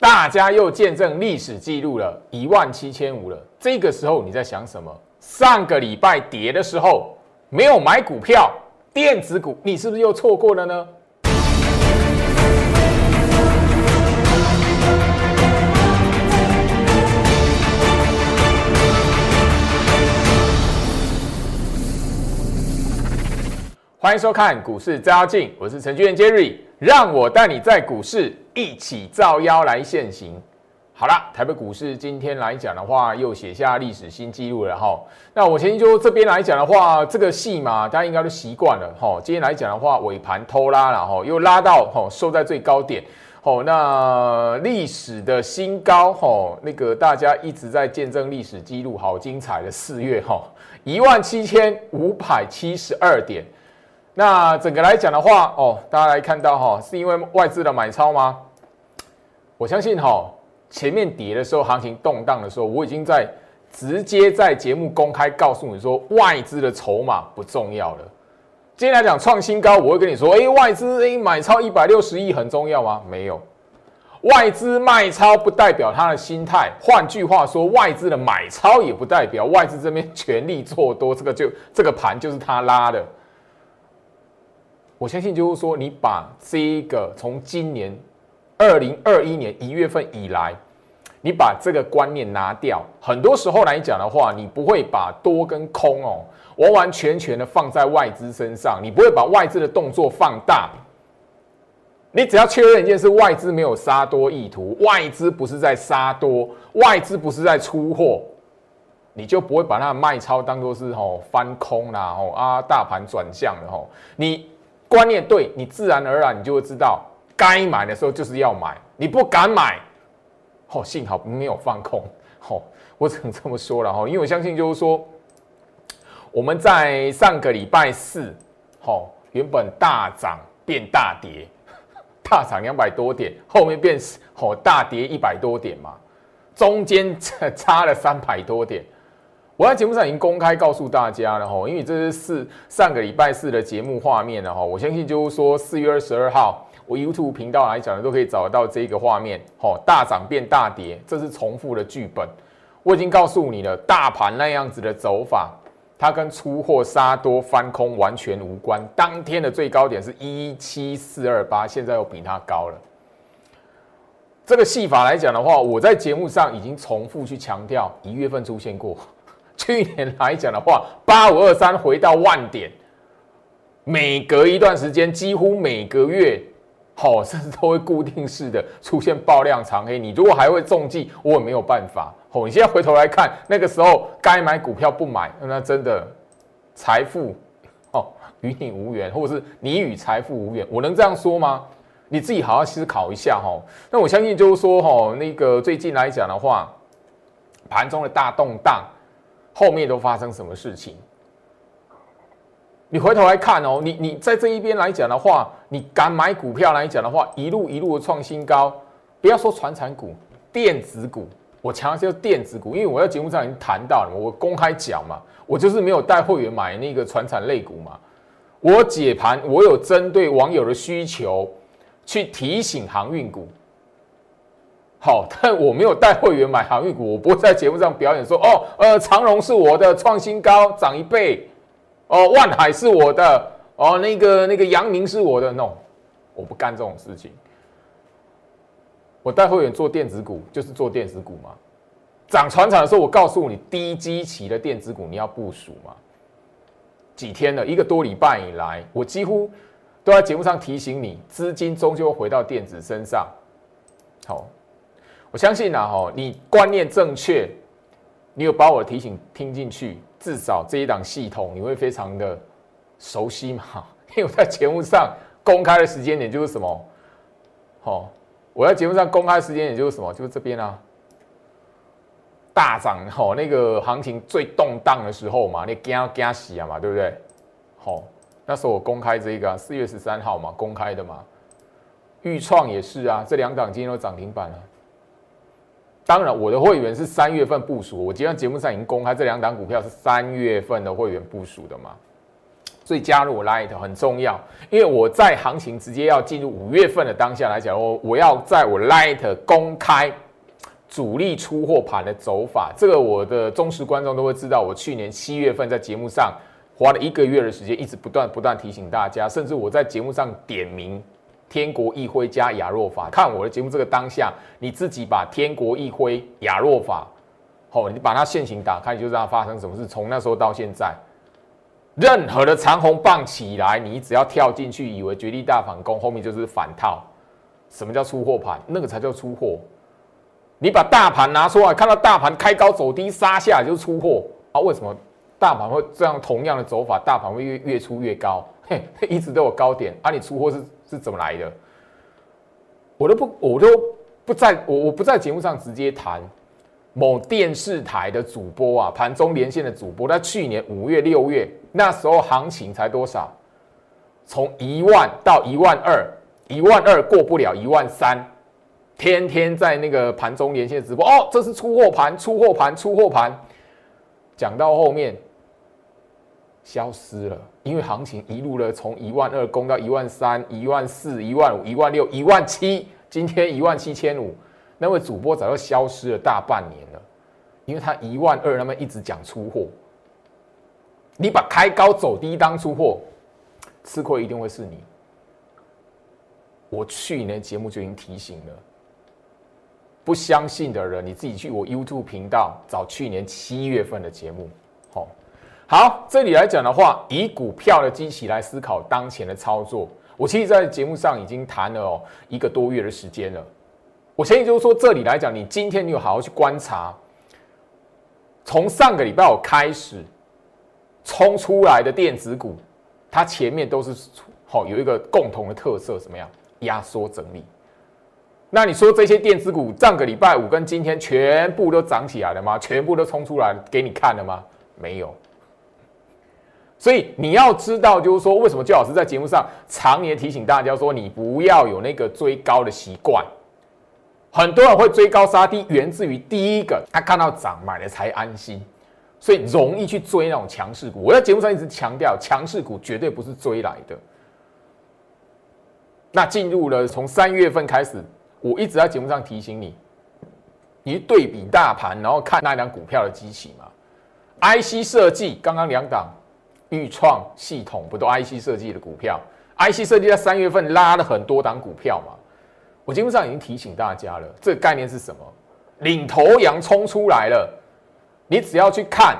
大家又见证历史记录了一万七千五了。这个时候你在想什么？上个礼拜跌的时候没有买股票，电子股，你是不是又错过了呢？欢迎收看股市照妖镜，我是程序员 Jerry，让我带你在股市一起造妖来现行。好了，台北股市今天来讲的话，又写下历史新纪录了哈。那我先就这边来讲的话，这个戏嘛，大家应该都习惯了哈。今天来讲的话，尾盘偷拉了哈，又拉到哈收在最高点。哦，那历史的新高哈，那个大家一直在见证历史记录，好精彩的四月哈，一万七千五百七十二点。那整个来讲的话，哦，大家来看到哈，是因为外资的买超吗？我相信哈，前面跌的时候，行情动荡的时候，我已经在直接在节目公开告诉你说，外资的筹码不重要了。今天来讲创新高，我会跟你说，哎，外资哎买超一百六十亿很重要吗？没有，外资卖超不代表他的心态。换句话说，外资的买超也不代表外资这边全力做多，这个就这个盘就是他拉的。我相信就是说，你把这一个从今年二零二一年一月份以来，你把这个观念拿掉，很多时候来讲的话，你不会把多跟空哦完完全全的放在外资身上，你不会把外资的动作放大。你只要确认一件事，外资没有杀多意图，外资不是在杀多，外资不是在出货，你就不会把它的卖超当做是吼翻空啦吼啊大盘转向了吼你。观念对你，自然而然你就会知道，该买的时候就是要买。你不敢买，哦，幸好没有放空。哦，我只能这么说了哈，因为我相信就是说，我们在上个礼拜四，哦，原本大涨变大跌，大涨两百多点，后面变哦大跌一百多点嘛，中间差了三百多点。我在节目上已经公开告诉大家了哈，因为这是四上个礼拜四的节目画面了哈，我相信就是说四月二十二号，我 YouTube 频道来讲的都可以找得到这个画面，哈，大涨变大跌，这是重复的剧本。我已经告诉你了，大盘那样子的走法，它跟出货杀多翻空完全无关。当天的最高点是一七四二八，现在又比它高了。这个戏法来讲的话，我在节目上已经重复去强调，一月份出现过。去年来讲的话，八五二三回到万点，每隔一段时间，几乎每个月，好，甚至都会固定式的出现爆量长黑。你如果还会中计，我也没有办法。哦，你现在回头来看，那个时候该买股票不买，那真的财富哦与你无缘，或者是你与财富无缘，我能这样说吗？你自己好好思考一下哈。那我相信就是说哈，那个最近来讲的话，盘中的大动荡。后面都发生什么事情？你回头来看哦，你你在这一边来讲的话，你敢买股票来讲的话，一路一路的创新高。不要说传产股、电子股，我强调是电子股，因为我在节目上已经谈到了，我公开讲嘛，我就是没有带会员买那个传产类股嘛。我解盘，我有针对网友的需求去提醒航运股。好，但我没有带会员买航运股，我不会在节目上表演说哦，呃，长荣是我的创新高涨一倍，哦，万海是我的，哦，那个那个阳明是我的，no，我不干这种事情。我带会员做电子股，就是做电子股嘛。涨船厂的时候，我告诉你，低基期的电子股你要部署嘛。几天了，一个多礼拜以来，我几乎都在节目上提醒你，资金终究回到电子身上。好。我相信呐，哈，你观念正确，你有把我的提醒听进去，至少这一档系统你会非常的熟悉嘛？因为我在节目上公开的时间点就是什么？好，我在节目上公开的时间点就是什么？就是这边啊，大涨哦，那个行情最动荡的时候嘛，你惊惊死啊嘛，对不对？好，那时候我公开这个四月十三号嘛，公开的嘛，豫创也是啊，这两档今天都涨停板了。当然，我的会员是三月份部署，我今天节目上已经公开这两档股票是三月份的会员部署的嘛，所以加入我 Light 很重要，因为我在行情直接要进入五月份的当下来讲，我我要在我 Light 公开主力出货盘的走法，这个我的忠实观众都会知道。我去年七月份在节目上花了一个月的时间，一直不断不断提醒大家，甚至我在节目上点名天国一辉加亚若法。看我的节目这个当下，你自己把天国一辉、亚若法，好，你把它现行打开，你就知道发生什么事。从那时候到现在。任何的长红棒起来，你只要跳进去，以为绝地大反攻，后面就是反套。什么叫出货盘？那个才叫出货。你把大盘拿出来，看到大盘开高走低杀下，就是出货啊？为什么大盘会这样同样的走法？大盘会越越出越高，嘿，一直都有高点啊？你出货是是怎么来的？我都不，我都不在，我我不在节目上直接谈。某电视台的主播啊，盘中连线的主播，在去年五月、六月那时候行情才多少？从一万到一万二，一万二过不了一万三，天天在那个盘中连线直播。哦，这是出货盘，出货盘，出货盘。讲到后面消失了，因为行情一路的从一万二攻到一万三、一万四、一万五、一万六、一万七，今天一万七千五。那位主播早就消失了大半年了，因为他一万二，那么一直讲出货。你把开高走低当出货，吃亏一定会是你。我去年节目就已经提醒了，不相信的人，你自己去我 YouTube 频道找去年七月份的节目。好，好，这里来讲的话，以股票的机器来思考当前的操作。我其实，在节目上已经谈了哦一个多月的时间了。我相信就是说，这里来讲，你今天你有好好去观察，从上个礼拜五开始冲出来的电子股，它前面都是好有一个共同的特色，什么样？压缩整理。那你说这些电子股上个礼拜五跟今天全部都涨起来了吗？全部都冲出来给你看了吗？没有。所以你要知道，就是说，为什么周老师在节目上常年提醒大家说，你不要有那个追高的习惯。很多人会追高杀低，源自于第一个，他看到涨买了才安心，所以容易去追那种强势股。我在节目上一直强调，强势股绝对不是追来的。那进入了从三月份开始，我一直在节目上提醒你，你对比大盘，然后看那两股票的机器嘛。IC 设计刚刚两档，豫创系统不都 IC 设计的股票？IC 设计在三月份拉了很多档股票嘛。我节目上已经提醒大家了，这个概念是什么？领头羊冲出来了，你只要去看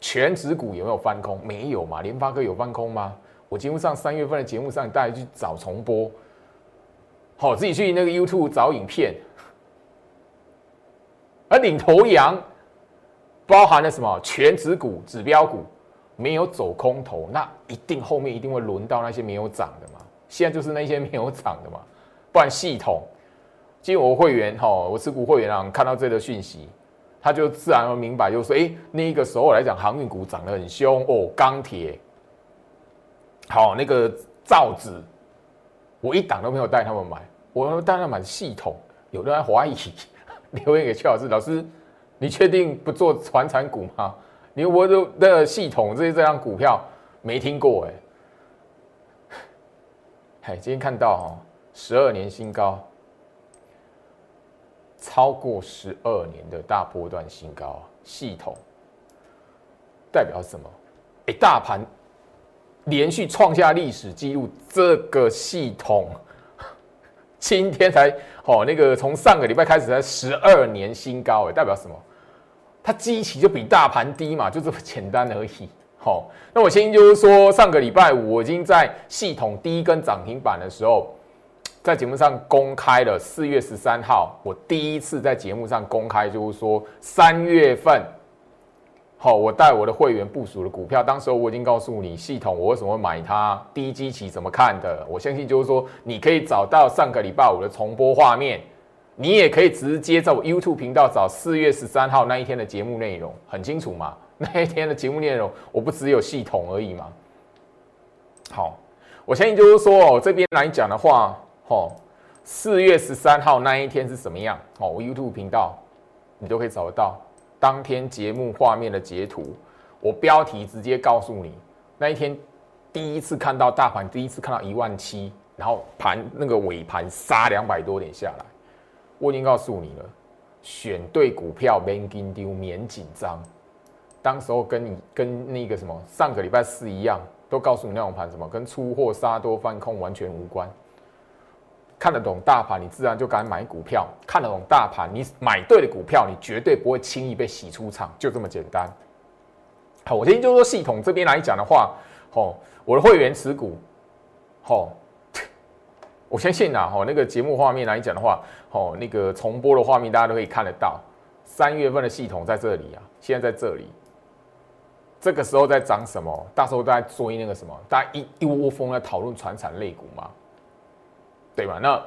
全指股有没有翻空，没有嘛？联发科有翻空吗？我节目上三月份的节目上，大家去找重播，好，自己去那个 YouTube 找影片。而领头羊包含了什么？全指股、指标股没有走空头，那一定后面一定会轮到那些没有涨的嘛？现在就是那些没有涨的嘛？不然系统，进我会员哈，我持股会员啊，看到这个讯息，他就自然而明白，就说：哎，那个时候来讲，航运股涨得很凶哦，钢铁，好，那个造纸，我一档都没有带他们买，我带他们买系统，有人还怀疑，留言给邱老师，老师，你确定不做传产股吗？你我的的系统这些这样股票没听过哎，嗨，今天看到哈。十二年新高，超过十二年的大波段新高，系统代表什么？哎，大盘连续创下历史记录，这个系统今天才哦，那个从上个礼拜开始才十二年新高，哎，代表什么？它基期就比大盘低嘛，就这么简单而已。好，那我先就是说，上个礼拜五我已经在系统第一根涨停板的时候。在节目上公开了四月十三号，我第一次在节目上公开，就是说三月份，好，我带我的会员部署的股票，当时候我已经告诉你系统我为什么会买它，低基期怎么看的，我相信就是说你可以找到上个礼拜五的重播画面，你也可以直接在我 YouTube 频道找四月十三号那一天的节目内容，很清楚嘛？那一天的节目内容，我不只有系统而已嘛。好，我相信就是说哦，这边来讲的话。哦，四月十三号那一天是什么样？哦，我 YouTube 频道你都可以找得到当天节目画面的截图。我标题直接告诉你，那一天第一次看到大盘，第一次看到一万七，然后盘那个尾盘杀两百多点下来，我已经告诉你了，选对股票免紧丢，免紧张。当时候跟你跟那个什么上个礼拜四一样，都告诉你那种盘什么跟出货杀多翻空完全无关。看得懂大盘，你自然就敢买股票；看得懂大盘，你买对的股票，你绝对不会轻易被洗出场，就这么简单。好，我今天就说系统这边来讲的话，吼，我的会员持股，吼，我相信呐，吼，那个节目画面来讲的话，哦，那个重播的画面大家都可以看得到，三月份的系统在这里啊，现在在这里，这个时候在涨什么？大时候都在追那个什么，大家一一窝蜂在讨论传产类股嘛。对吧？那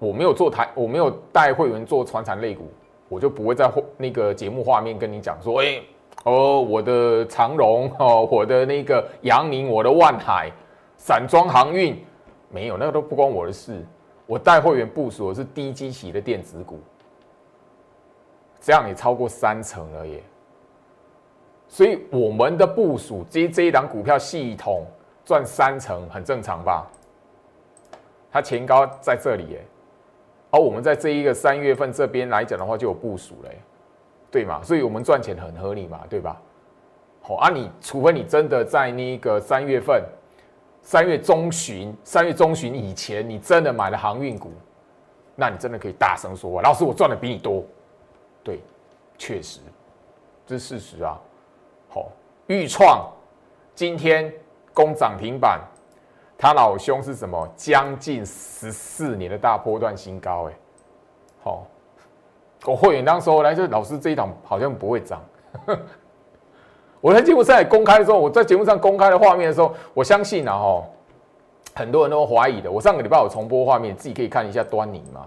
我没有做台，我没有带会员做传产类股，我就不会在那个节目画面跟你讲说，哎，哦，我的长荣哦，我的那个阳明，我的万海，散装航运，没有，那个都不关我的事。我带会员部署的是低基期的电子股，这样也超过三成了耶。所以我们的部署这这一档股票系统赚三成，很正常吧？它前高在这里耶，而我们在这一个三月份这边来讲的话，就有部署嘞，对吗？所以我们赚钱很合理嘛，对吧？好啊，你除非你真的在那个三月份、三月中旬、三月中旬以前，你真的买了航运股，那你真的可以大声说：“老师，我赚的比你多。”对，确实，这是事实啊。好，豫创今天攻涨停板。他老兄是什么？将近十四年的大波段新高，哎，好，我会员当时候来说，老师这一档好像不会涨。我在节目上公开的时候，我在节目上公开的画面的时候，我相信啊，哈，很多人都怀疑的。我上个礼拜有重播画面，自己可以看一下端倪嘛。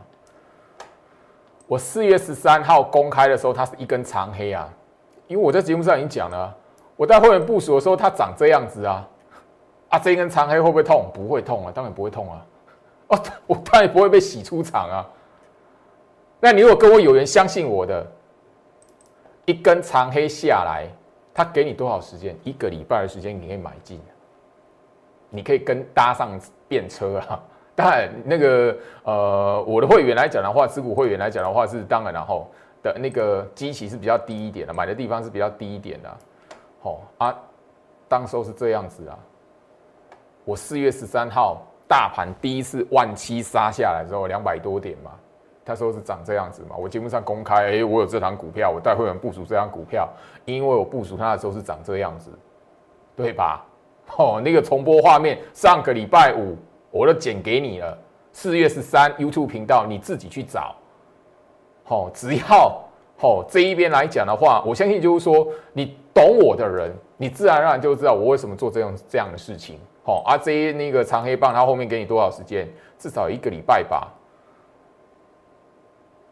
我四月十三号公开的时候，它是一根长黑啊，因为我在节目上已经讲了，我在会员部署的时候，它长这样子啊。啊，这一根长黑会不会痛？不会痛啊，当然不会痛啊。哦，我当然不会被洗出场啊。那你如果跟我有缘，相信我的，一根长黑下来，他给你多少时间？一个礼拜的时间，你可以买进，你可以跟搭上便车啊。当然，那个呃，我的会员来讲的话，持股会员来讲的话是当然，然后的那个基期是比较低一点的，买的地方是比较低一点的。好啊，当时候是这样子啊。我四月十三号大盘第一次万七杀下来之后，两百多点嘛，他说是长这样子嘛。我节目上公开，哎，我有这档股票，我带会员部署这张股票，因为我部署它的时候是长这样子，对吧？哦，那个重播画面，上个礼拜五我都剪给你了。四月十三 YouTube 频道你自己去找。好，只要好这一边来讲的话，我相信就是说，你懂我的人，你自然而然就知道我为什么做这样这样的事情。好，啊，这那个长黑棒，它后面给你多少时间？至少一个礼拜吧。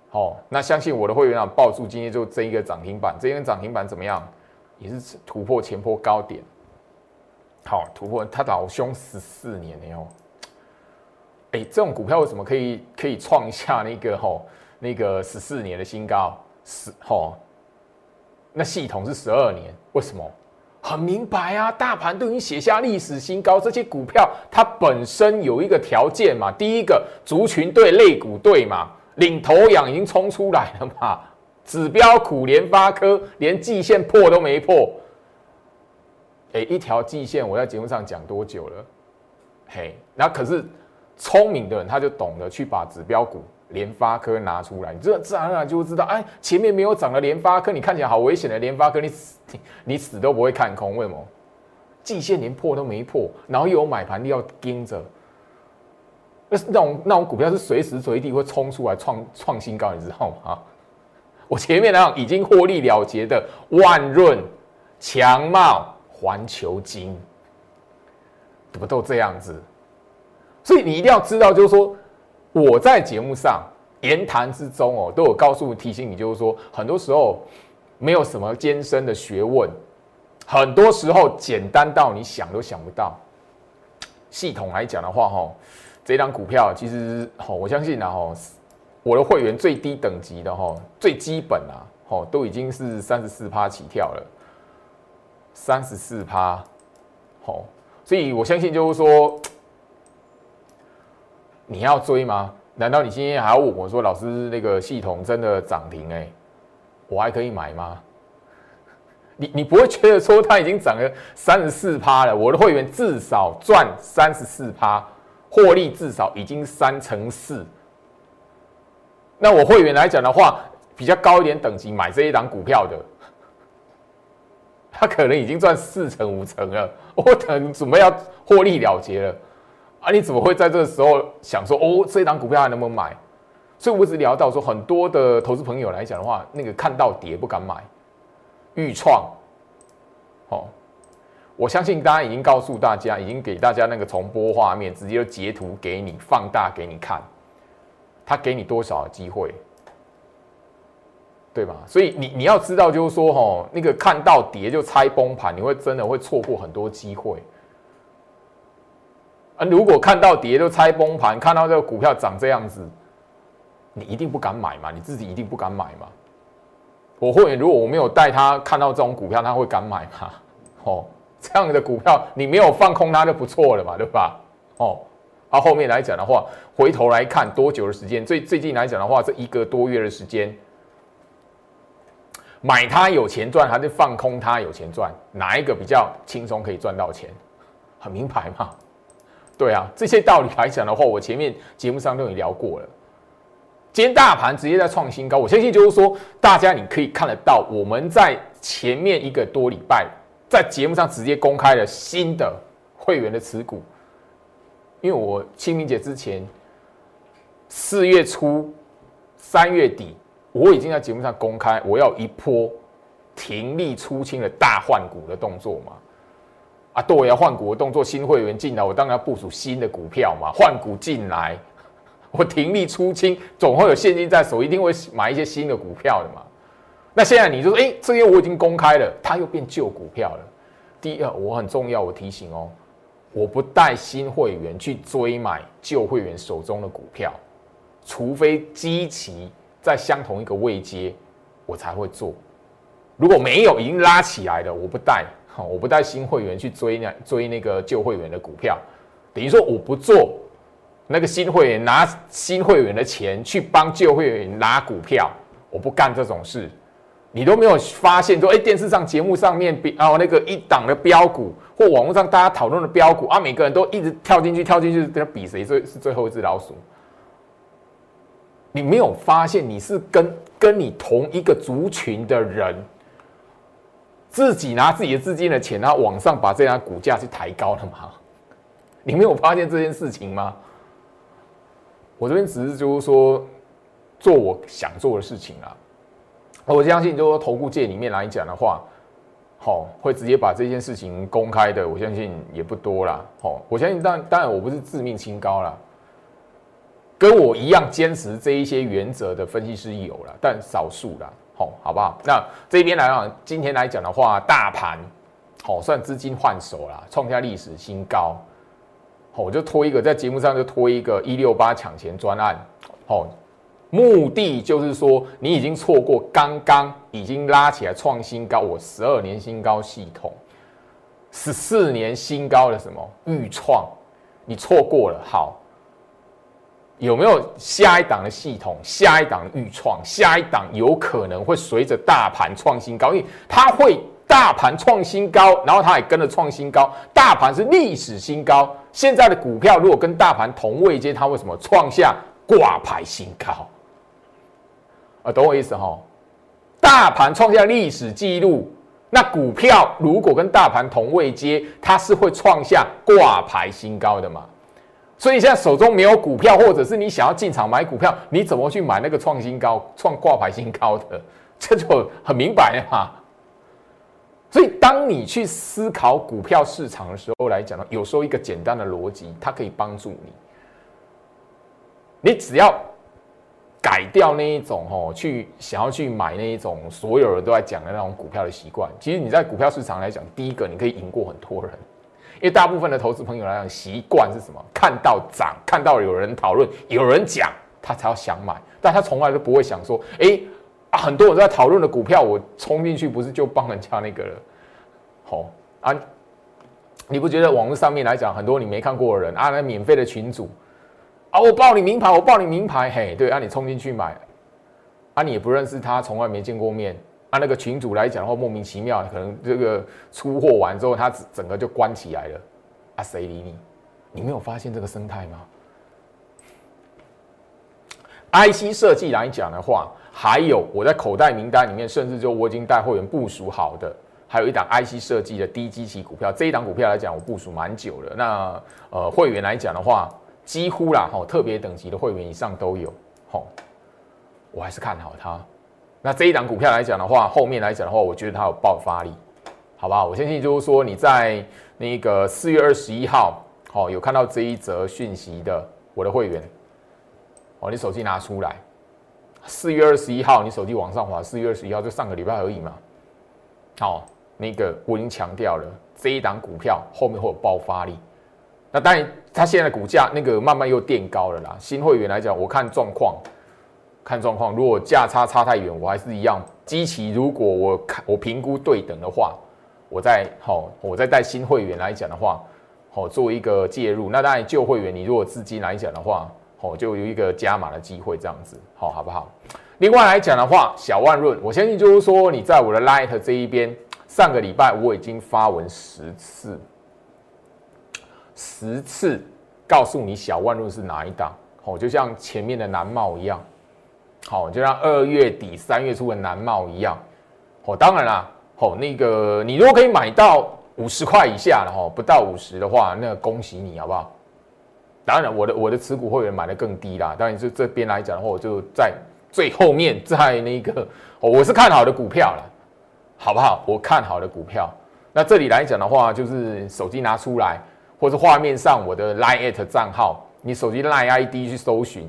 好，那相信我的会员啊，爆出今天就这一个涨停板，这根涨停板怎么样？也是突破前波高点。好，突破他老兄十四年了哟。哎，这种股票为什么可以可以创下那个吼那个十四年的新高？十吼，那系统是十二年，为什么？很明白啊，大盘都已经写下历史新高，这些股票它本身有一个条件嘛，第一个族群对类股对嘛，领头羊已经冲出来了嘛，指标股联发科连季线破都没破，哎，一条季线我在节目上讲多久了？嘿，那可是聪明的人他就懂得去把指标股。联发科拿出来，你这自然而然就会知道，哎，前面没有涨的联发科，你看起来好危险的联发科，你死 你死都不会看空，为什么？季线连破都没破，然后又有买盘要盯着，那那种那种股票是随时随地会冲出来创创新高，你知道吗？我前面那样已经获利了结的万润、强茂、环球金，不都这样子？所以你一定要知道，就是说。我在节目上言谈之中哦，都有告诉提醒你，就是说，很多时候没有什么艰深的学问，很多时候简单到你想都想不到。系统来讲的话，哈，这张股票其实，哈，我相信啊，哈，我的会员最低等级的哈，最基本啊，哈，都已经是三十四趴起跳了，三十四趴，好。所以我相信就是说，你要追吗？难道你今天还要问我说，老师那个系统真的涨停哎，我还可以买吗？你你不会觉得说它已经涨了三十四趴了？我的会员至少赚三十四趴，获利至少已经三成四。那我会员来讲的话，比较高一点等级买这一档股票的，他可能已经赚四成五成了，我等准备要获利了结了啊！你怎么会在这个时候想说哦，这一档股票还能不能买？所以我只聊到说，很多的投资朋友来讲的话，那个看到跌不敢买。预创，我相信大家已经告诉大家，已经给大家那个重播画面，直接就截图给你，放大给你看，他给你多少机会，对吧？所以你你要知道，就是说，哦，那个看到跌就猜崩盘，你会真的会错过很多机会。啊，如果看到跌就猜崩盘，看到这个股票长这样子，你一定不敢买嘛？你自己一定不敢买嘛？我会如果我没有带他看到这种股票，他会敢买吗？哦，这样的股票你没有放空它就不错了嘛，对吧？哦，啊，后面来讲的话，回头来看多久的时间？最最近来讲的话，这一个多月的时间，买它有钱赚，还是放空它有钱赚？哪一个比较轻松可以赚到钱？很明白嘛？对啊，这些道理来讲的话，我前面节目上都已经聊过了。今天大盘直接在创新高，我相信就是说，大家你可以看得到，我们在前面一个多礼拜在节目上直接公开了新的会员的持股，因为我清明节之前四月初、三月底，我已经在节目上公开，我要一波停利出清的大换股的动作嘛，啊，对，我要换股的动作，新会员进来，我当然要部署新的股票嘛，换股进来。我停利出清，总会有现金在手，一定会买一些新的股票的嘛。那现在你就说，哎，这些我已经公开了，它又变旧股票了。第二，我很重要，我提醒哦，我不带新会员去追买旧会员手中的股票，除非基期在相同一个位阶，我才会做。如果没有已经拉起来的，我不带，我不带新会员去追那追那个旧会员的股票，等于说我不做。那个新会员拿新会员的钱去帮旧会员拿股票，我不干这种事。你都没有发现说，哎，电视上节目上面比啊那个一档的标股，或网络上大家讨论的标股啊，每个人都一直跳进去跳进去，跟他比谁最是最后一只老鼠。你没有发现你是跟跟你同一个族群的人，自己拿自己的资金的钱，然后往上把这家股价去抬高了吗？你没有发现这件事情吗？我这边只是就是说，做我想做的事情啊。我相信，就说投顾界里面来讲的话，好，会直接把这件事情公开的，我相信也不多啦。好，我相信，当当然我不是自命清高啦，跟我一样坚持这一些原则的分析师有了，但少数啦。好，好不好？那这边来讲，今天来讲的话，大盘好算资金换手啦，创下历史新高。好我就拖一个，在节目上就拖一个一六八抢钱专案，哦，目的就是说你已经错过刚刚已经拉起来创新高，我十二年新高系统，十四年新高的什么预创，你错过了，好，有没有下一档的系统，下一档预创，下一档有可能会随着大盘创新高，因为它会。大盘创新高，然后它也跟着创新高。大盘是历史新高，现在的股票如果跟大盘同位阶，它为什么创下挂牌新高？啊，懂我意思哈？大盘创下历史记录，那股票如果跟大盘同位阶，它是会创下挂牌新高的嘛？所以现在手中没有股票，或者是你想要进场买股票，你怎么去买那个创新高、创挂牌新高的？这就很明白了嘛。所以，当你去思考股票市场的时候来讲呢，有时候一个简单的逻辑，它可以帮助你。你只要改掉那一种哦，去想要去买那一种所有人都在讲的那种股票的习惯。其实你在股票市场来讲，第一个你可以赢过很多人，因为大部分的投资朋友来讲，习惯是什么？看到涨，看到有人讨论，有人讲，他才要想买，但他从来都不会想说，哎。很多人在讨论的股票，我冲进去不是就帮人家那个了？好啊，你不觉得网络上面来讲，很多你没看过的人啊，那免费的群主啊，我报你名牌，我报你名牌，嘿，对，啊，你冲进去买，啊，你也不认识他，从来没见过面，啊，那个群主来讲的话，莫名其妙，可能这个出货完之后，他整个就关起来了，啊，谁理你？你没有发现这个生态吗？IC 设计来讲的话，还有我在口袋名单里面，甚至就我已经带会员部署好的。还有一档 IC 设计的低基期股票，这一档股票来讲，我部署蛮久了。那呃，会员来讲的话，几乎啦，吼，特别等级的会员以上都有，吼，我还是看好它。那这一档股票来讲的话，后面来讲的话，我觉得它有爆发力，好不好？我相信就是说你在那个四月二十一号，好，有看到这一则讯息的我的会员，哦，你手机拿出来，四月二十一号，你手机往上滑，四月二十一号就上个礼拜而已嘛，好。那个我已经强调了，这一档股票后面会有爆发力。那当然，它现在股价那个慢慢又垫高了啦。新会员来讲，我看状况，看状况。如果价差差太远，我还是一样。基期如果我看我评估对等的话，我再好，我再带新会员来讲的话，好做一个介入。那当然旧会员，你如果资金来讲的话，好就有一个加码的机会，这样子，好好不好？另外来讲的话，小万润，我相信就是说你在我的 Light 这一边。上个礼拜我已经发文十次，十次告诉你小万路是哪一档，好，就像前面的南茂一样，好，就像二月底三月初的南茂一样，哦，当然啦，哦，那个你如果可以买到五十块以下的哈，不到五十的话，那恭喜你好不好？当然，我的我的持股会员买的更低啦，当然就这边来讲的话，我就在最后面，在那个哦，我是看好的股票了。好不好？我看好的股票，那这里来讲的话，就是手机拿出来，或者画面上我的 Line at 账号，你手机 Line ID 去搜寻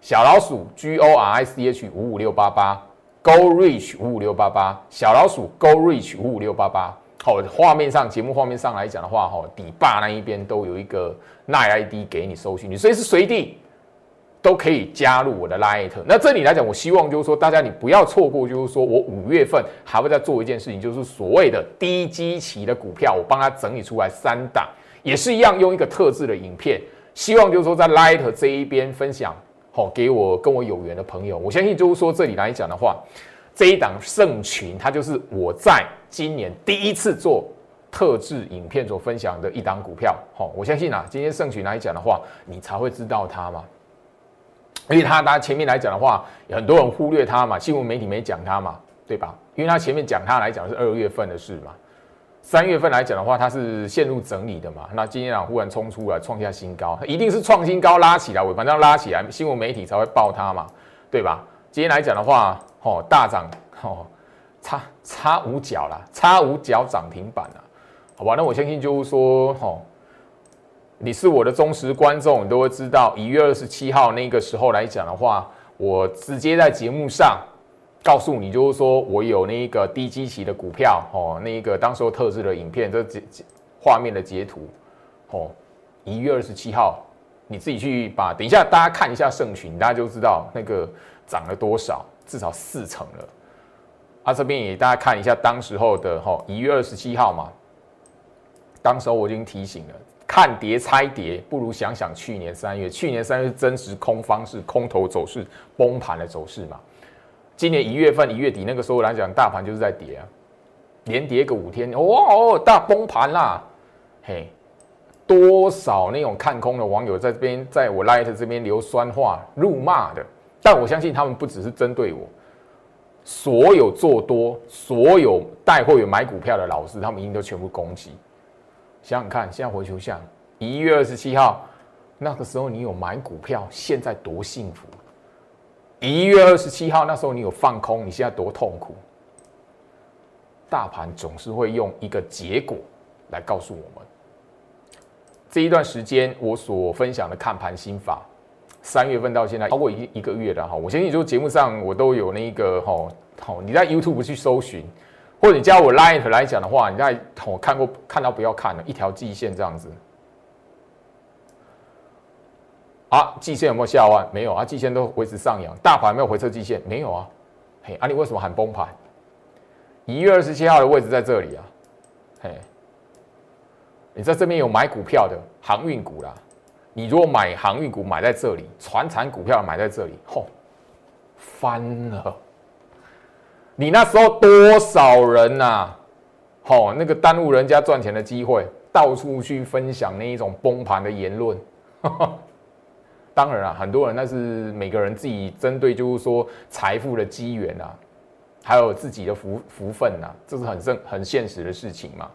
小老鼠 G O R I C H 五五六八八，Go Reach 五五六八八，小老鼠 Go Reach 五五六八八。好，画面上节目画面上来讲的话，哈，底坝那一边都有一个 Line ID 给你搜寻，你随时随地。都可以加入我的 Line at。那这里来讲，我希望就是说，大家你不要错过，就是说我五月份还会再做一件事情，就是所谓的低基期的股票，我帮他整理出来三档，也是一样用一个特制的影片，希望就是说在 Light 这一边分享，好给我跟我有缘的朋友。我相信就是说这里来讲的话，这一档盛群，它就是我在今年第一次做特制影片所分享的一档股票。好，我相信啊，今天盛群来讲的话，你才会知道它嘛。因为他，他前面来讲的话，很多人忽略它嘛，新闻媒体没讲它嘛，对吧？因为他前面讲他来讲是二月份的事嘛，三月份来讲的话，它是陷入整理的嘛。那今天啊，忽然冲出来创下新高，一定是创新高拉起来，我反正拉起来，新闻媒体才会报它嘛，对吧？今天来讲的话，哦，大涨，哦，差差五角啦，差五角涨停板了，好吧？那我相信就是说，哦。你是我的忠实观众，你都会知道一月二十七号那个时候来讲的话，我直接在节目上告诉你，就是说我有那一个低基期的股票哦，那一个当时候特制的影片，这截画面的截图哦，一月二十七号，你自己去把，等一下大家看一下盛群，大家就知道那个涨了多少，至少四成了。啊，这边也大家看一下当时候的哈，一月二十七号嘛，当时候我已经提醒了。看跌猜跌，不如想想去年三月。去年三月是真实空方是空头走势崩盘的走势嘛？今年一月份一月底那个时候来讲，大盘就是在跌啊，连跌个五天，哇哦，大崩盘啦！嘿，多少那种看空的网友在这边，在我 Light 这边流酸话、辱骂的，但我相信他们不只是针对我，所有做多、所有带货员买股票的老师，他们一定都全部攻击。想想看，现在回球像一月二十七号那个时候，你有买股票，现在多幸福；一月二十七号那时候你有放空，你现在多痛苦。大盘总是会用一个结果来告诉我们。这一段时间我所分享的看盘心法，三月份到现在超过一一个月了哈。我相信就节目上我都有那个哈，好你在 YouTube 去搜寻。或者你加我 Line 来讲的话，你在我看过看到不要看了，一条季线这样子。啊，季线有没有下弯？没有啊，季线都维持上扬。大盘没有回撤季线？没有啊。嘿，啊，你为什么喊崩盘？一月二十七号的位置在这里啊。嘿，你在这边有买股票的航运股啦，你如果买航运股买在这里，船产股票买在这里，吼，翻了。你那时候多少人呐？吼，那个耽误人家赚钱的机会，到处去分享那一种崩盘的言论。当然了，很多人那是每个人自己针对，就是说财富的机缘啊，还有自己的福福分呐，这是很正很现实的事情嘛。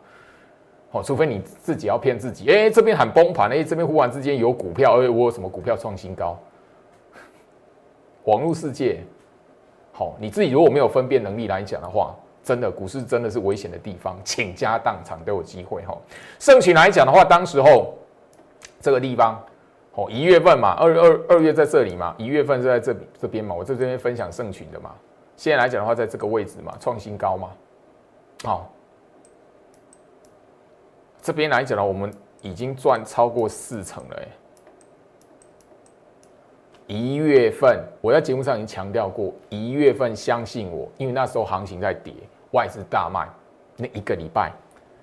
哦，除非你自己要骗自己，哎，这边很崩盘，哎，这边忽然之间有股票，哎，我有什么股票创新高？网络世界，好，你自己如果没有分辨能力来讲的话，真的股市真的是危险的地方，倾家荡产都有机会哈。盛情来讲的话，当时候这个地方。哦，一月份嘛，二二二月在这里嘛，一月份是在这这边嘛，我这边分享圣群的嘛。现在来讲的话，在这个位置嘛，创新高嘛。好，这边来讲呢，我们已经赚超过四成了。哎，一月份我在节目上已经强调过，一月份相信我，因为那时候行情在跌，外资大卖，那一个礼拜，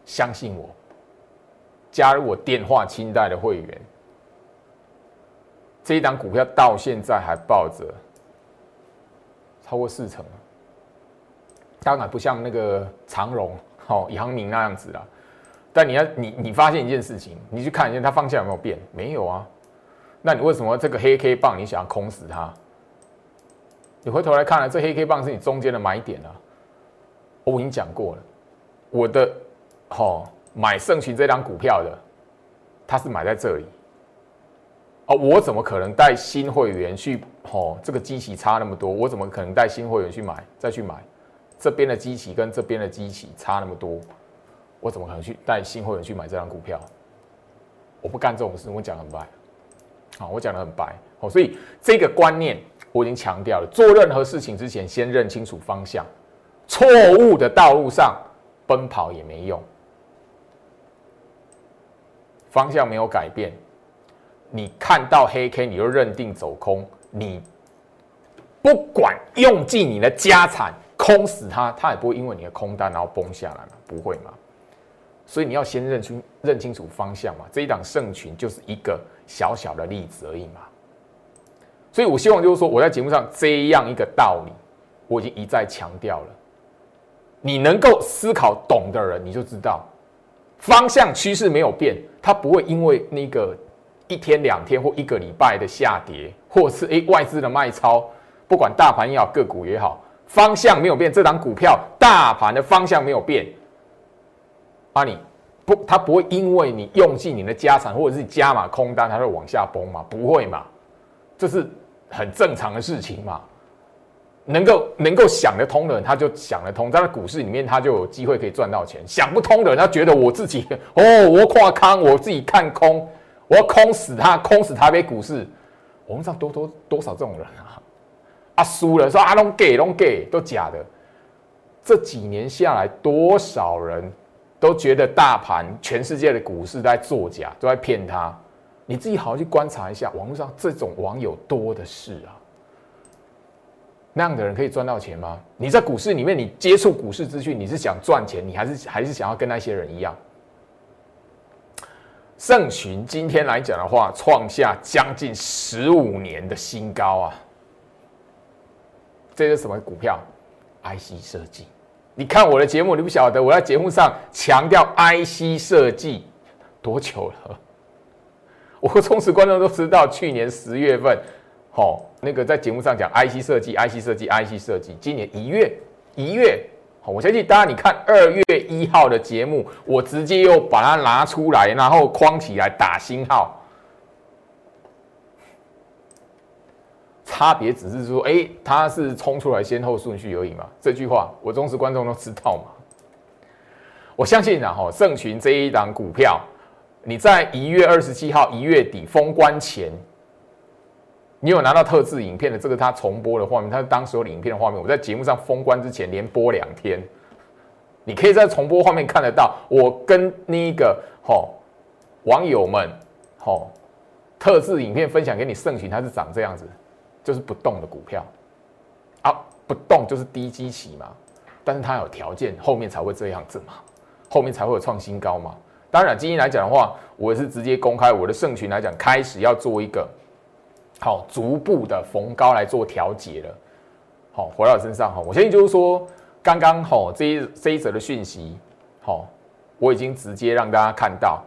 相信我，加入我电话清代的会员。这一档股票到现在还抱着超过四成，当然不像那个长荣、好阳明那样子啦。但你要你你发现一件事情，你去看一下它方向有没有变？没有啊。那你为什么这个黑 K 棒你想要空死它？你回头来看了，这黑 K 棒是你中间的买点啊。我已经讲过了，我的好买盛群这张股票的，它是买在这里。啊，我怎么可能带新会员去？哦，这个机器差那么多，我怎么可能带新会员去买？再去买这边的机器跟这边的机器差那么多，我怎么可能去带新会员去买这张股票？我不干这种事，我讲很白。好，我讲的很白。哦，所以这个观念我已经强调了，做任何事情之前先认清楚方向，错误的道路上奔跑也没用，方向没有改变。你看到黑 K，你就认定走空，你不管用尽你的家产空死它，它也不会因为你的空单然后崩下来嘛？不会嘛？所以你要先认清认清楚方向嘛。这一档圣群就是一个小小的例子而已嘛。所以我希望就是说，我在节目上这样一个道理，我已经一再强调了。你能够思考懂的人，你就知道方向趋势没有变，它不会因为那个。一天两天或一个礼拜的下跌，或是诶外资的卖超，不管大盘也好，个股也好，方向没有变，这档股票大盘的方向没有变，啊你不，它不会因为你用尽你的家产或者是加码空单，它会往下崩嘛？不会嘛？这是很正常的事情嘛？能够能够想得通的人，他就想得通，在股市里面他就有机会可以赚到钱。想不通的人，他觉得我自己哦，我跨康，我自己看空。我要空死他，空死台北股市。我们知道多多多少这种人啊？啊，输了说啊，拢给拢给都假的。这几年下来，多少人都觉得大盘、全世界的股市在作假，都在骗他。你自己好好去观察一下，网络上这种网友多的是啊。那样的人可以赚到钱吗？你在股市里面，你接触股市资讯，你是想赚钱，你还是还是想要跟那些人一样？盛群今天来讲的话，创下将近十五年的新高啊！这是什么股票？IC 设计。你看我的节目，你不晓得我在节目上强调 IC 设计多久了？我和忠实观众都知道，去年十月份，好那个在节目上讲 IC 设计，IC 设计，IC 设计。今年一月，一月。我相信大家，你看二月一号的节目，我直接又把它拿出来，然后框起来打星号。差别只是说，哎，它是冲出来先后顺序而已嘛。这句话，我忠实观众都知道嘛。我相信啊，哈，盛群这一档股票，你在一月二十七号一月底封关前。你有拿到特制影片的这个他重播的画面，他当时有影片的画面，我在节目上封关之前连播两天，你可以在重播画面看得到，我跟那个吼网友们吼特制影片分享给你，盛群它是长这样子，就是不动的股票啊，不动就是低基期嘛，但是它有条件，后面才会这样子嘛，后面才会有创新高嘛，当然，今天来讲的话，我是直接公开我的圣群来讲，开始要做一个好逐步的逢高来做调节了。好，回到我身上哈，我相信就是说，刚刚好这一这一则的讯息，好，我已经直接让大家看到。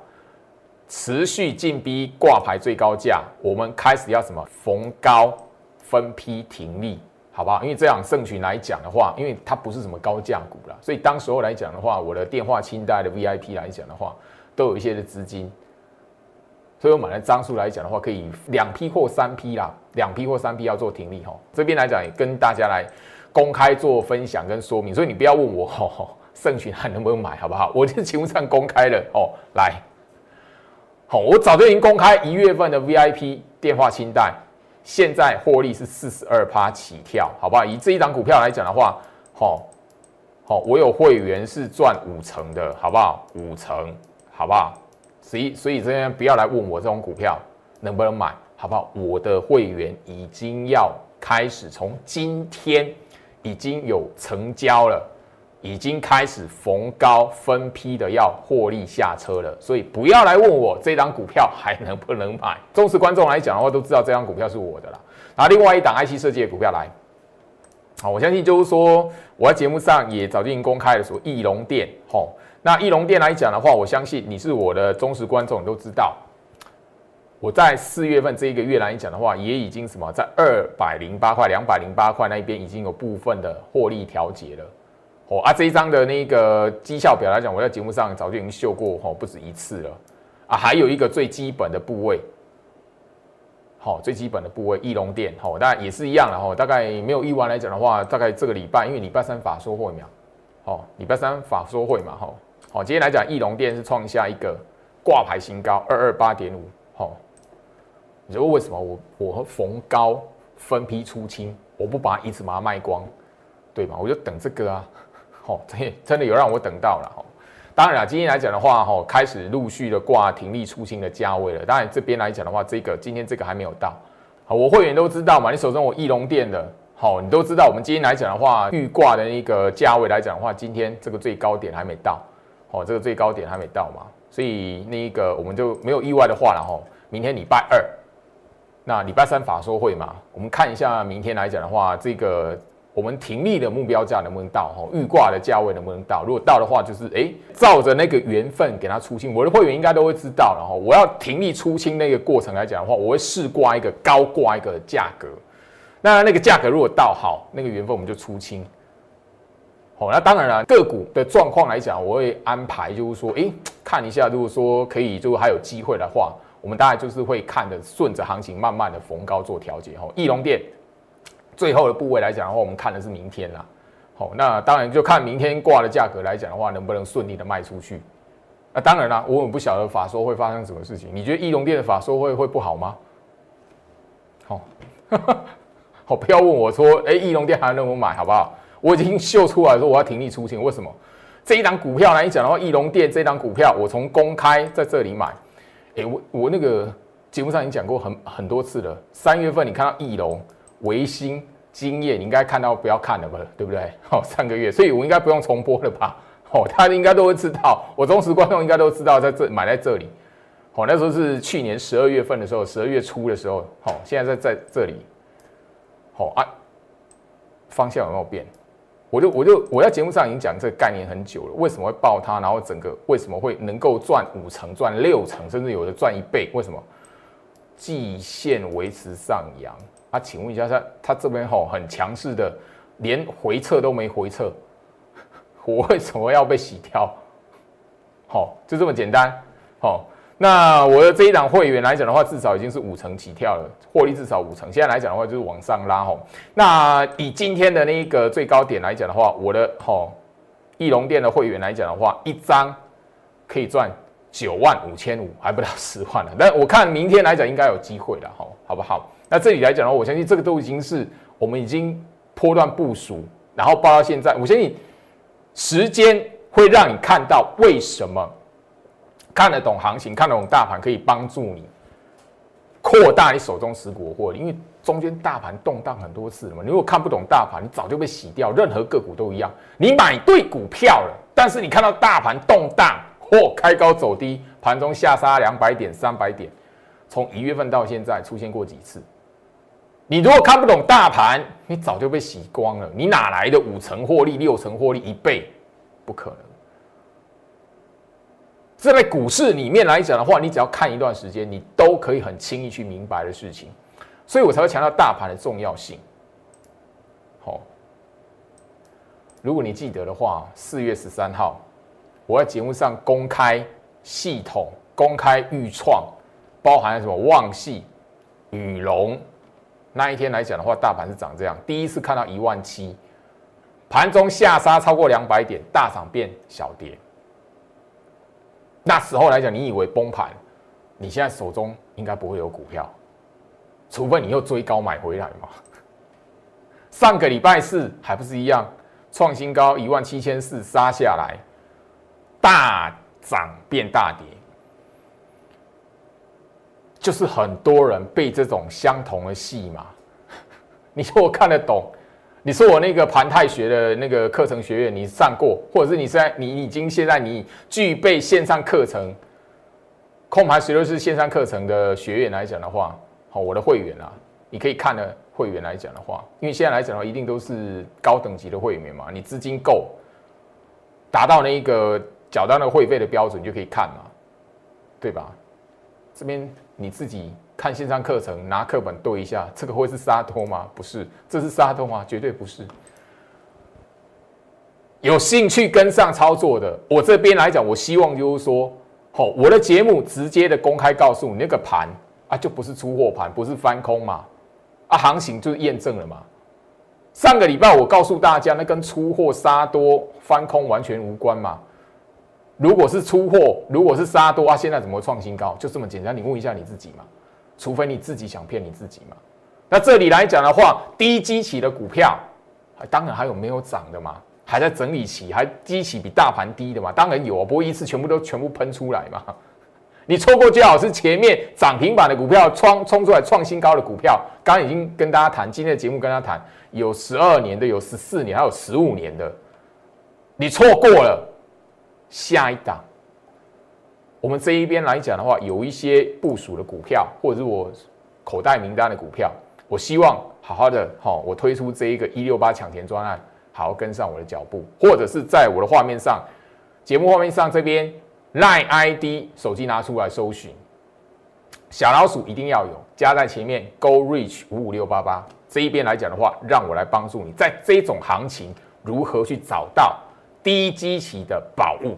持续进逼挂牌最高价，我们开始要什么逢高分批停利，好不好？因为这样盛群来讲的话，因为它不是什么高价股了，所以当时候来讲的话，我的电话清单的 VIP 来讲的话，都有一些的资金，所以我买的张数来讲的话，可以两批或三批啦，两批或三批要做停利哈。这边来讲也跟大家来公开做分享跟说明，所以你不要问我 哦，盛群还能不能买，好不好？我就节目上公开了哦，来。好，我早就已经公开一月份的 VIP 电话清单，现在获利是四十二趴起跳，好不好？以这一档股票来讲的话，好，好，我有会员是赚五成的，好不好？五成，好不好？所以，所以这边不要来问我这种股票能不能买，好不好？我的会员已经要开始从今天已经有成交了。已经开始逢高分批的要获利下车了，所以不要来问我这张股票还能不能买。忠实观众来讲的话，都知道这张股票是我的啦。然后另外一档 IC 设计的股票来，好，我相信就是说我在节目上也早就已经公开了，说翼龙店，吼，那翼龙店来讲的话，我相信你是我的忠实观众，你都知道，我在四月份这一个月来讲的话，也已经什么在二百零八块、两百零八块那一边已经有部分的获利调节了。哦啊，这一张的那个绩效表来讲，我在节目上早就已经秀过，哦，不止一次了。啊。还有一个最基本的部位，好，最基本的部位，翼龙店，好，当然也是一样了，哈，大概没有意外来讲的话，大概这个礼拜，因为礼拜三法说会嘛，好，礼拜三法说会嘛，哈，好，今天来讲，翼龙店是创下一个挂牌新高，二二八点五，你说为什么我我逢高分批出清，我不把它一次把它卖光，对吗？我就等这个啊。哦，真真的有让我等到了哈。当然了，今天来讲的话，哈，开始陆续的挂停利出清的价位了。当然这边来讲的话，这个今天这个还没有到。好，我会员都知道嘛，你手中我翼龙店的，好，你都知道。我们今天来讲的话，预挂的那个价位来讲的话，今天这个最高点还没到，好，这个最高点还没到嘛，所以那个我们就没有意外的话了哈。明天礼拜二，那礼拜三法说会嘛，我们看一下明天来讲的话，这个。我们停利的目标价能不能到？哈，预挂的价位能不能到？如果到的话，就是哎，照着那个缘分给它出清。我的会员应该都会知道了哈。我要停利出清那个过程来讲的话，我会试挂一个高挂一个价格。那那个价格如果到好，那个缘分我们就出清。好，那当然了，个股的状况来讲，我会安排就是说，哎，看一下，如果说可以，就还有机会的话，我们大概就是会看的顺着行情慢慢的逢高做调节。哈，翼龙店。最后的部位来讲的话，我们看的是明天啦。好，那当然就看明天挂的价格来讲的话，能不能顺利的卖出去。那当然啦，我们不晓得法说会发生什么事情。你觉得翼龙店的法说会会不好吗？好，好，不要问我说，哎，翼龙店还能不能买，好不好？我已经秀出来说我要停利出清。为什么？这一档股票来讲的话，翼龙店这档股票，我从公开在这里买。哎，我我那个节目上已经讲过很很多次了。三月份你看到翼龙。维新经验，你应该看到不要看了吧，对不对？好，三个月，所以我应该不用重播了吧？哦，大家应该都会知道，我忠实观众应该都知道，在这买在这里。好，那时候是去年十二月份的时候，十二月初的时候。好，现在在在这里。好啊，方向有没有变？我就我就我在节目上已经讲这个概念很久了，为什么会爆它？然后整个为什么会能够赚五成、赚六成，甚至有的赚一倍？为什么？季线维持上扬。啊，请问一下，他他这边吼很强势的，连回撤都没回撤，我为什么要被洗掉？好，就这么简单。好，那我的这一档会员来讲的话，至少已经是五成起跳了，获利至少五成。现在来讲的话，就是往上拉吼。那以今天的那一个最高点来讲的话，我的吼翼龙店的会员来讲的话，一张可以赚九万五千五，还不到十万了。但我看明天来讲，应该有机会了，吼，好不好？那这里来讲的话，我相信这个都已经是我们已经波段部署，然后报到现在，我相信时间会让你看到为什么看得懂行情、看得懂大盘，可以帮助你扩大你手中持股获利。因为中间大盘动荡很多次了嘛，你如果看不懂大盘，你早就被洗掉。任何个股都一样，你买对股票了，但是你看到大盘动荡，或开高走低，盘中下杀两百点、三百点，从一月份到现在出现过几次？你如果看不懂大盘，你早就被洗光了。你哪来的五成获利、六成获利、一倍？不可能。这在股市里面来讲的话，你只要看一段时间，你都可以很轻易去明白的事情。所以我才会强调大盘的重要性。好，如果你记得的话，四月十三号，我在节目上公开系统、公开预创，包含什么旺系、宇龙。那一天来讲的话，大盘是涨这样，第一次看到一万七，盘中下杀超过两百点，大涨变小跌。那时候来讲，你以为崩盘，你现在手中应该不会有股票，除非你又追高买回来嘛。上个礼拜四还不是一样，创新高一万七千四杀下来，大涨变大跌。就是很多人背这种相同的戏嘛，你说我看得懂？你说我那个盘泰学的那个课程学院你上过，或者是你现在你已经现在你具备线上课程，空盘随都是线上课程的学员来讲的话，好，我的会员啊，你可以看的会员来讲的话，因为现在来讲的话，一定都是高等级的会员嘛，你资金够，达到那一个缴到那个会费的标准，就可以看嘛，对吧？这边。你自己看线上课程，拿课本对一下，这个会是沙托吗？不是，这是沙托吗？绝对不是。有兴趣跟上操作的，我这边来讲，我希望就是说，好，我的节目直接的公开告诉你，那个盘啊，就不是出货盘，不是翻空嘛，啊，行情就是验证了嘛。上个礼拜我告诉大家，那跟出货杀多翻空完全无关嘛。如果是出货，如果是杀多啊，现在怎么创新高？就这么简单，你问一下你自己嘛。除非你自己想骗你自己嘛。那这里来讲的话，低基期的股票，当然还有没有涨的嘛，还在整理期，还基期比大盘低的嘛，当然有啊，不会一次全部都全部喷出来嘛。你错过最好是前面涨停板的股票，创冲出来创新高的股票，刚刚已经跟大家谈，今天的节目跟大家谈，有十二年的，有十四年，还有十五年的，你错过了。下一档，我们这一边来讲的话，有一些部署的股票，或者是我口袋名单的股票，我希望好好的哈，我推出这一个一六八抢钱专案，好好跟上我的脚步，或者是在我的画面上，节目画面上这边 line ID 手机拿出来搜寻，小老鼠一定要有加在前面，Go Reach 五五六八八这一边来讲的话，让我来帮助你，在这种行情如何去找到。低基期的宝物，